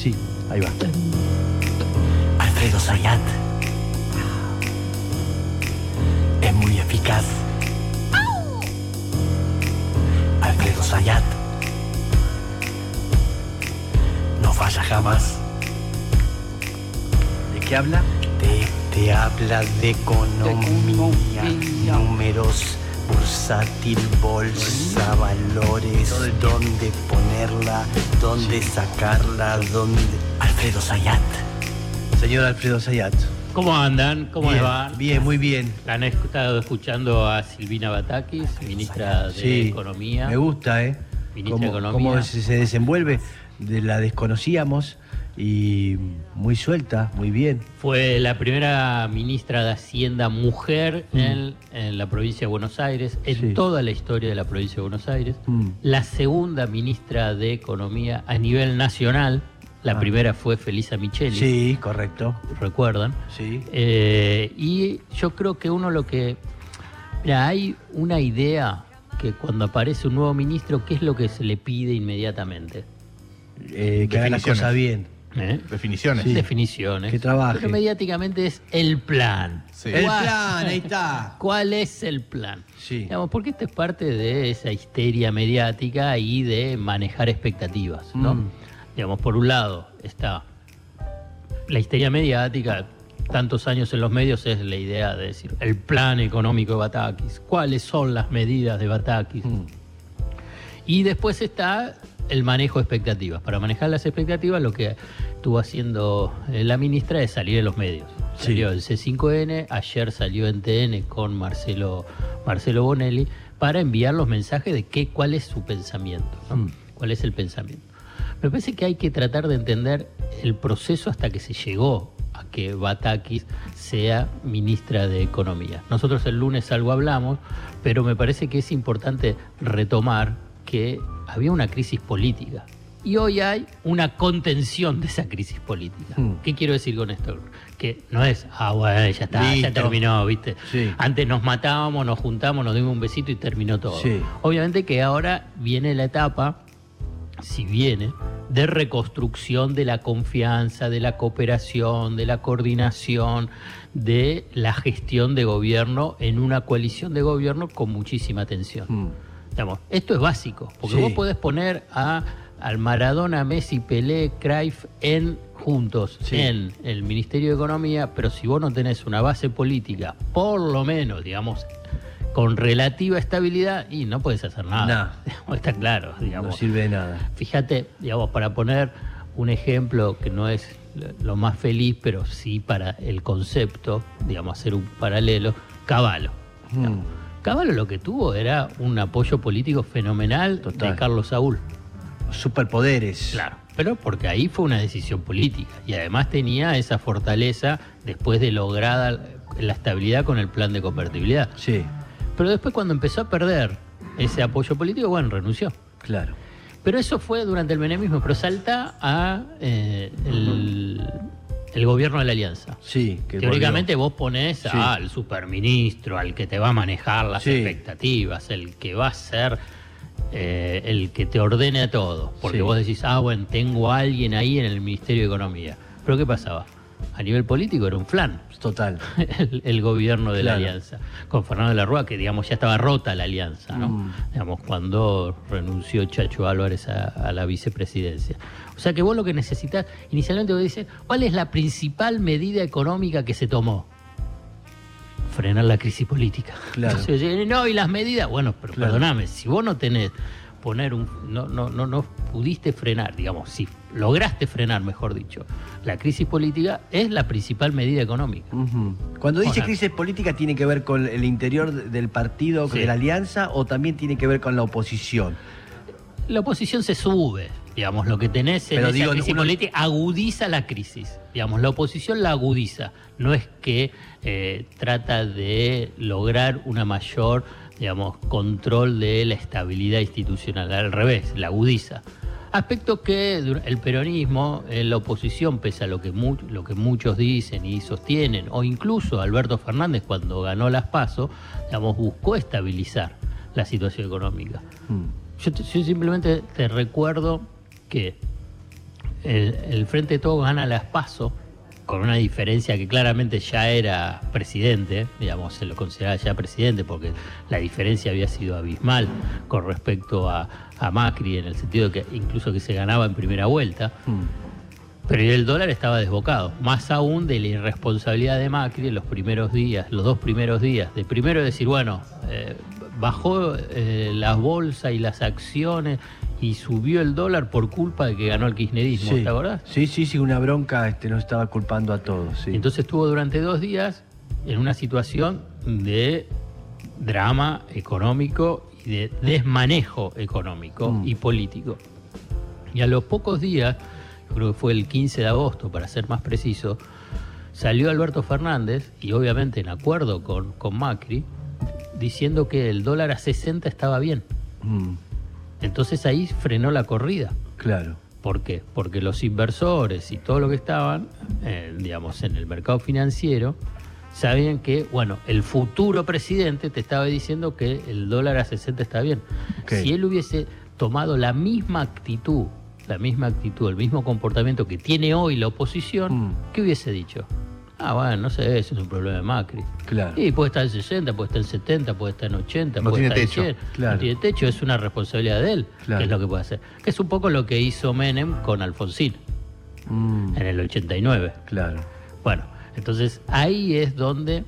Sí, ahí va. Alfredo Sayat. Es muy eficaz. Alfredo Sayat. No falla jamás. ¿De qué habla? Te, te habla de economía, economía. números, bursátil, bolsa, valores, dónde ponerla, dónde sacarla, dónde... Alfredo Sayat. Señor Alfredo Sayat. ¿Cómo andan? ¿Cómo bien, les va? Bien, muy bien. Han estado escuchando a Silvina Batakis, ministra de Sí, Economía. Me gusta, ¿eh? Ministra de Cómo, Economía. cómo se, se desenvuelve. De la desconocíamos y muy suelta, muy bien. Fue la primera ministra de Hacienda mujer Mm. en, en la provincia de Buenos Aires, en Sí. toda la historia de la provincia de Buenos Aires. Mm. La segunda ministra de Economía a nivel nacional. La Ah. primera fue Felisa Micheli, Sí, correcto. recuerdan. Sí. Eh, y yo creo que uno lo que... Mira, hay una idea que cuando aparece un nuevo ministro, ¿qué es lo que se le pide inmediatamente? Eh, que haga las cosas bien. ¿Eh? Definiciones. Sí. Definiciones. Que trabaje. Pero mediáticamente es el plan. Sí. El ¿Cuál- plan, ahí está. ¿Cuál es el plan? Sí. Digamos, porque esto es parte de esa histeria mediática y de manejar expectativas, ¿no? Mm. Digamos, por un lado está la histeria mediática, tantos años en los medios es la idea de decir el plan económico de Batakis, cuáles son las medidas de Batakis. Mm. Y después está el manejo de expectativas. Para manejar las expectativas lo que estuvo haciendo eh, la ministra es salir en los medios. Sí. Salió en C5N, ayer salió en TN con Marcelo, Marcelo Bonelli para enviar los mensajes de qué, cuál es su pensamiento. ¿no? Mm. ¿Cuál es el pensamiento? Me parece que hay que tratar de entender el proceso hasta que se llegó a que Batakis sea ministra de Economía. Nosotros el lunes algo hablamos, pero me parece que es importante retomar que había una crisis política. Y hoy hay una contención de esa crisis política. Hmm. ¿Qué quiero decir con esto? Que no es, ah, bueno, ya está, ya terminó, ¿viste? Sí. Antes nos matábamos, nos juntamos, nos dimos un besito y terminó todo. Sí. Obviamente que ahora viene la etapa, si viene, de reconstrucción de la confianza, de la cooperación, de la coordinación, de la gestión de gobierno en una coalición de gobierno con muchísima tensión. Mm. Digamos, esto es básico, porque Sí. vos podés poner a, al Maradona, Messi, Pelé, Cruyff en juntos Sí. en el Ministerio de Economía, pero si vos no tenés una base política, por lo menos, digamos, con relativa estabilidad, y no puedes hacer nada. Está claro, No digamos. sirve de nada. Fíjate, digamos, para poner un ejemplo que no es lo más feliz, pero sí para el concepto, digamos, hacer un paralelo, Caballo. Mm. Caballo lo que tuvo era un apoyo político fenomenal Total. de Carlos Saúl. Superpoderes. Claro. Pero porque ahí fue una decisión política y además tenía esa fortaleza después de lograda la estabilidad con el plan de convertibilidad. Sí, Pero después cuando empezó a perder ese apoyo político, bueno, renunció. claro. Pero eso fue durante el menemismo, pero salta a eh, el, el gobierno de la alianza. Sí, que Teóricamente vos ponés Sí. al superministro, al que te va a manejar las Sí. expectativas, el que va a ser eh, el que te ordene a todo. Porque Sí. vos decís, ah, bueno, tengo a alguien ahí en el Ministerio de Economía. Pero ¿qué pasaba? A nivel político era un flan. Total. el, el gobierno de la alianza. Con Fernando de la Rúa, que digamos ya estaba rota la alianza, ¿no? Mm. Digamos, cuando renunció Chacho Álvarez a, a la vicepresidencia. O sea que vos lo que necesitas, inicialmente vos dices, ¿cuál es la principal medida económica que se tomó? Frenar la crisis política. Claro. Entonces, eh, no, y las medidas, bueno, pero Claro. perdóname, si vos no tenés poner un no, no, no, no pudiste frenar, digamos, si lograste frenar, mejor dicho, la crisis política, es la principal medida económica. Cuando dice crisis política, ¿tiene que ver con el interior del partido, Sí. de la alianza, o también tiene que ver con la oposición? La oposición se sube, digamos, lo que tenés en Pero esa digo, crisis uno- política agudiza la crisis. Digamos, la oposición la agudiza. No es que eh, trata de lograr una mayor, digamos, control de la estabilidad institucional. Al revés, la agudiza. Aspecto que el peronismo, en la oposición, pese a lo que, mu- lo que muchos dicen y sostienen, o incluso Alberto Fernández cuando ganó las PASO, digamos, buscó estabilizar la situación económica. Mm. Yo, te- yo simplemente te recuerdo que el, el Frente de Todos gana las PASO con una diferencia que claramente ya era presidente, digamos, se lo consideraba ya presidente porque la diferencia había sido abismal con respecto a, a Macri en el sentido de que incluso que se ganaba en primera vuelta. Mm. Pero el dólar estaba desbocado, más aún de la irresponsabilidad de Macri en los primeros días, los dos primeros días, de primero decir, bueno, eh, bajó eh, la bolsa y las acciones y subió el dólar por culpa de que ganó el kirchnerismo, Sí. ¿te acordás? Sí, sí, sí, una bronca este, nos estaba culpando a todos. Sí. Entonces estuvo durante dos días en una situación de drama económico y de desmanejo económico Mm. y político. Y a los pocos días, yo creo que fue el 15 de agosto, para ser más preciso, salió Alberto Fernández, y obviamente en acuerdo con, con Macri, diciendo que el dólar a 60 estaba bien. Mm, Entonces ahí frenó la corrida. claro. ¿Por qué? Porque los inversores y todo lo que estaban, eh, digamos, en el mercado financiero, sabían que, bueno, el futuro presidente te estaba diciendo que el dólar a 60 está bien. Si él hubiese tomado la misma actitud, la misma actitud, el mismo comportamiento que tiene hoy la oposición, Mm. ¿qué hubiese dicho? Ah, bueno, no sé, ese es un problema de Macri. Claro. Y puede estar en 60, puede estar en 70, puede estar en 80, No puede tiene estar en techo. 100. Claro. No tiene techo, es una responsabilidad de él, Claro. que es lo que puede hacer. Que es un poco lo que hizo Menem con Alfonsín Mm, en el 89. claro. Bueno, entonces ahí es donde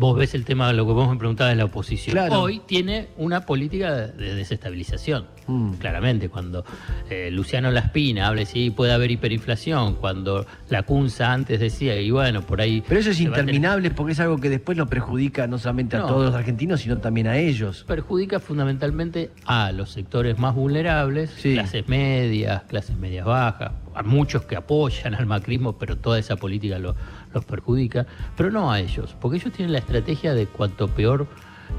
vos ves el tema de lo que vos me preguntabas de la oposición. Claro. Hoy tiene una política de- de desestabilización. Mm. Claramente, cuando eh, Luciano Laspina habla sí puede haber hiperinflación, cuando la CUNSA antes decía, y bueno, por ahí... Pero eso es tener- interminable porque es algo que después nos perjudica no solamente a No. todos los argentinos, sino también a ellos. perjudica fundamentalmente a los sectores más vulnerables, Sí. clases medias, clases medias bajas, a muchos que apoyan al macrismo, pero toda esa política lo- los perjudica, pero no a ellos, porque ellos tienen la estrategia de cuanto peor,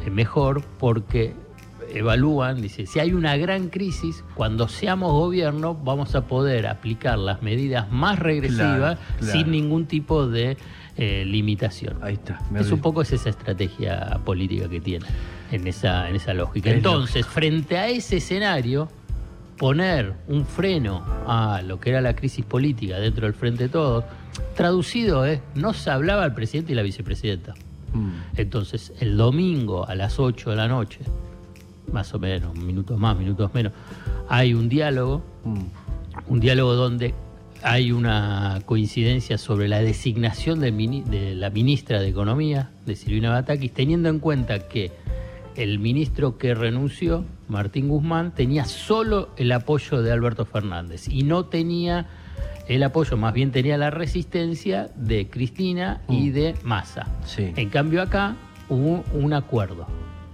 eh, mejor, porque evalúan, dice, si hay una gran crisis, cuando seamos gobierno vamos a poder aplicar las medidas más regresivas Claro, claro. sin ningún tipo de eh, limitación. Ahí está. me Es un poco es esa estrategia política que tiene en esa, en esa lógica. Es Entonces, frente a ese escenario, poner un freno a lo que era la crisis política dentro del Frente de Todos, traducido es, no se hablaba el presidente y la vicepresidenta. Mm, Entonces, el domingo a las 8 de la noche, más o menos, minutos más, minutos menos, hay un diálogo mm, un diálogo donde hay una coincidencia sobre la designación mini- de la ministra de Economía, de Silvina Batakis, teniendo en cuenta que el ministro que renunció, Martín Guzmán, tenía solo el apoyo de Alberto Fernández y no tenía el apoyo, más bien tenía la resistencia de Cristina y Mm. de Massa. Sí. En cambio acá hubo un acuerdo.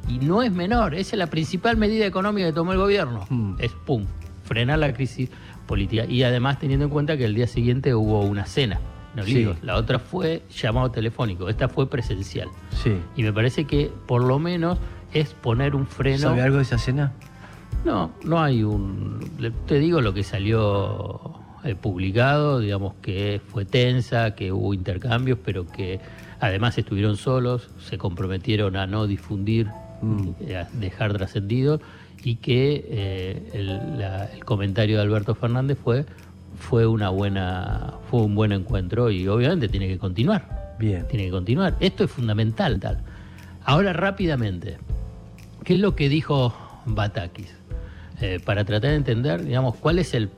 Y no es menor, esa es la principal medida económica que tomó el gobierno. Mm. Es pum, frenar la crisis política. Y además teniendo en cuenta que el día siguiente hubo una cena. en Sí. La otra fue llamado telefónico, esta fue presencial. sí. Y me parece que por lo menos es poner un freno. ¿Sabe algo de esa cena? No, no hay un. Te digo lo que salió eh, publicado, digamos que fue tensa, que hubo intercambios, pero que además estuvieron solos, se comprometieron a no difundir, Mm. a dejar trascendido, y que eh, el, la- el comentario de Alberto Fernández fue fue una buena fue un buen encuentro y obviamente tiene que continuar Bien. tiene que continuar. Esto es fundamental. Tal. Ahora rápidamente, ¿qué es lo que dijo Batakis? Eh, para tratar de entender, digamos, cuál es el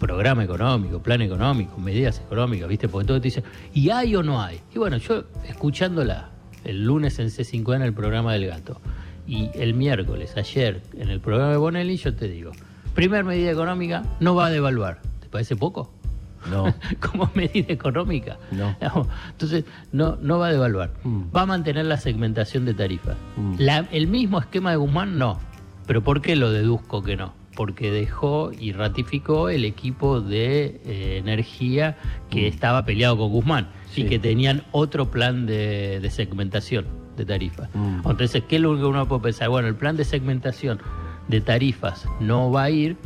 programa económico, plan económico, medidas económicas, ¿viste? Porque todo te dice, ¿y hay o no hay? Y bueno, yo escuchándola el lunes en C5N en el programa del gato y el miércoles, ayer, en el programa de Bonelli, yo te digo, primer medida económica, no va a devaluar. ¿Te parece poco? No. como medida económica. No. Entonces, no, no va a devaluar. Mm. Va a mantener la segmentación de tarifas. Mm. La- el mismo esquema de Guzmán, no. ¿Pero por qué lo deduzco que no? Porque dejó y ratificó el equipo de eh, energía que estaba peleado con Guzmán Mm. Sí. y que tenían otro plan de, de segmentación de tarifas. Mm. Entonces, ¿qué es lo que uno puede pensar? Bueno, el plan de segmentación de tarifas no va a ir,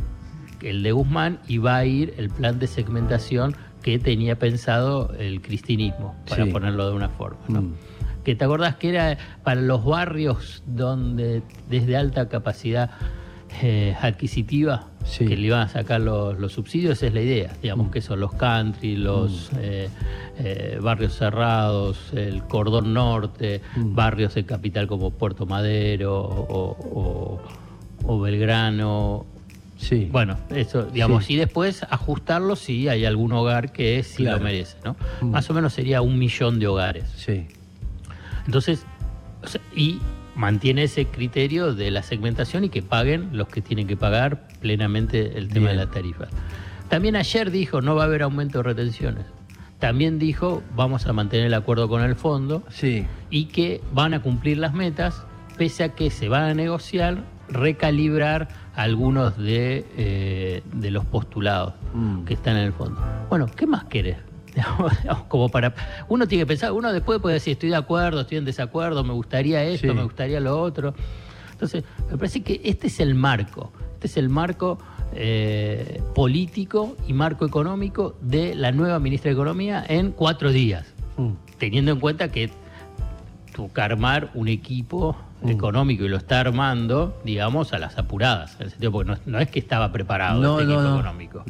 el de Guzmán, y va a ir el plan de segmentación que tenía pensado el cristinismo, para Sí. ponerlo de una forma. ¿no? Mm. Que te acordás que era para los barrios donde desde alta capacidad eh, adquisitiva Sí. que le iban a sacar los, los subsidios, esa es la idea. Digamos que son los country, los eh, eh, barrios cerrados, el cordón norte, barrios de capital como Puerto Madero o, o- o Belgrano. Sí. Bueno, eso, digamos, Sí. y después ajustarlo si hay algún hogar que sí Claro. lo merece, ¿no? Mm. Más o menos sería un millón de hogares. Sí. Entonces, o sea, y mantiene ese criterio de la segmentación y que paguen los que tienen que pagar plenamente el tema Bien. de la tarifa. También ayer dijo no va a haber aumento de retenciones. También dijo vamos a mantener el acuerdo con el fondo Sí. y que van a cumplir las metas, pese a que se van a negociar, recalibrar algunos de, eh, de los postulados Mm. que están en el fondo. Bueno, ¿qué más querés? Como para uno tiene que pensar, uno después puede decir estoy de acuerdo, estoy en desacuerdo, me gustaría esto, Sí. me gustaría lo otro. Entonces, me parece que este es el marco, este es el marco eh, político y marco económico de la nueva ministra de Economía en cuatro días Mm. teniendo en cuenta que que armar un equipo Mm. económico y lo está armando, digamos, a las apuradas. En el sentido, porque no, no es que estaba preparado No, este no, equipo económico.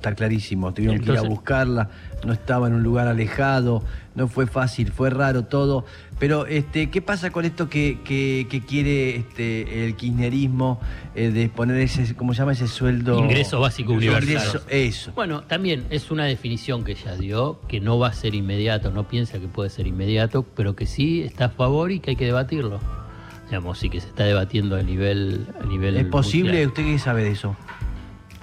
Está clarísimo, tuvieron que ir a buscarla, no estaba en un lugar alejado, no fue fácil, fue raro todo. Pero, este, ¿qué pasa con esto que, que- que quiere este, el kirchnerismo eh, de poner ese, ¿cómo se llama ese sueldo? Ingreso básico universal. Ingreso- eso. Bueno, también es una definición que ella dio, que no va a ser inmediato, no piensa que puede ser inmediato, pero que sí está a favor y que hay que debatirlo. Digamos, sí que se está debatiendo a nivel, a nivel ¿Es posible? mundial. ¿Usted qué sabe de eso?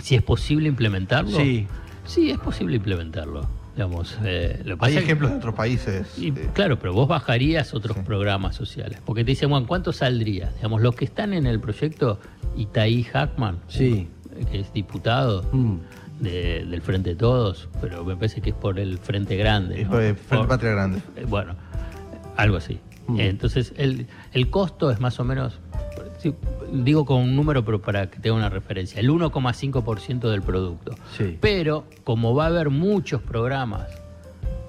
Si es posible implementarlo. Sí. Sí, es posible implementarlo. Digamos, eh, lo Hay que- ejemplos de otros países. Y, eh, claro, pero vos bajarías otros Sí. programas sociales. Porque te dicen, bueno, ¿cuánto saldría? Digamos, los que están en el proyecto, Itaí Hackman, Sí. que es diputado Mm. de- del Frente de Todos, pero me parece que es por el Frente Grande. es ¿no? por el Frente Patria Grande. eh, Bueno, algo así. Mm. Eh, Entonces, el, el costo es más o menos, digo con un número, pero para que tenga una referencia, el 1,5% del producto. Sí. Pero como va a haber muchos programas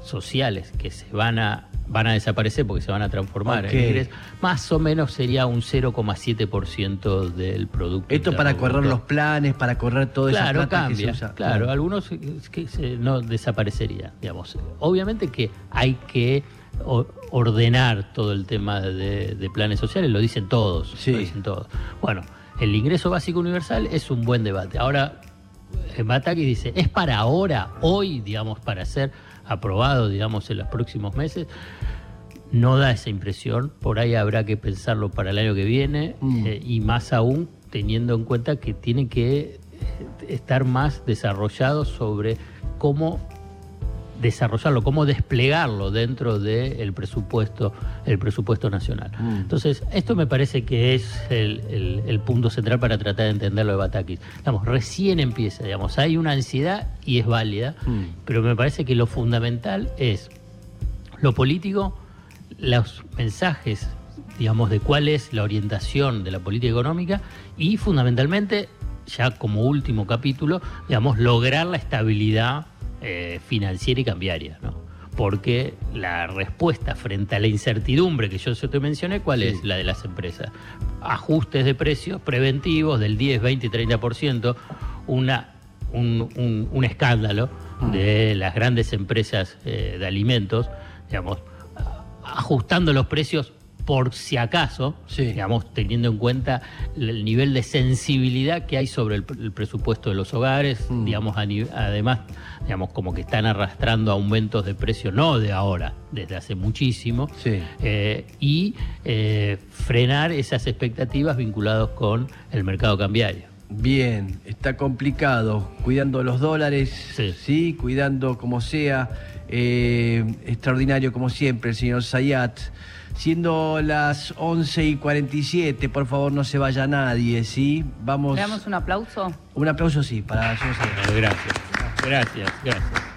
sociales que se van a van a desaparecer porque se van a transformar en ingresos, más o menos sería un 0,7% del producto. Esto para correr Bruto. los planes, para correr esa Claro, plata que cambia. se usa. Claro, algunos que se- no desaparecería, digamos. Obviamente que hay que ordenar todo el tema de, de planes sociales, lo dicen todos, Sí. lo dicen todos. Bueno, el ingreso básico universal es un buen debate. Ahora, eh, Batakis dice, ¿es para ahora, hoy, digamos, para ser aprobado, digamos, en los próximos meses? No da esa impresión, por ahí habrá que pensarlo para el año que viene Mm. eh, y más aún teniendo en cuenta que tiene que eh, estar más desarrollado sobre cómo desarrollarlo, cómo desplegarlo dentro del presupuesto, el presupuesto nacional. Mm. Entonces, esto me parece que es el, el- el punto central para tratar de entenderlo de Batakis. Digamos, recién empieza, digamos, hay una ansiedad y es válida, Mm. pero me parece que lo fundamental es lo político, los mensajes, digamos, de cuál es la orientación de la política económica y fundamentalmente, ya como último capítulo, digamos, lograr la estabilidad eh, financiera y cambiaria, ¿no? Porque la respuesta frente a la incertidumbre que yo te mencioné, ¿cuál es la de las empresas? Ajustes de precios preventivos del 10, 20, 30%, una, un, un- un escándalo de las grandes empresas eh, de alimentos, digamos, ajustando los precios por si acaso, Sí. digamos, teniendo en cuenta el nivel de sensibilidad que hay sobre el, el presupuesto de los hogares, Mm. digamos, además, digamos, como que están arrastrando aumentos de precio, no de ahora, desde hace muchísimo, Sí. eh, y eh, frenar esas expectativas vinculadas con el mercado cambiario. Bien, está complicado, cuidando los dólares, sí, Sí. cuidando como sea, eh, extraordinario como siempre el señor Sayat. Siendo las 11 y 47, por favor no se vaya nadie, ¿sí? Vamos, Le damos un aplauso. un aplauso sí, para Sayat. Gracias, gracias, gracias.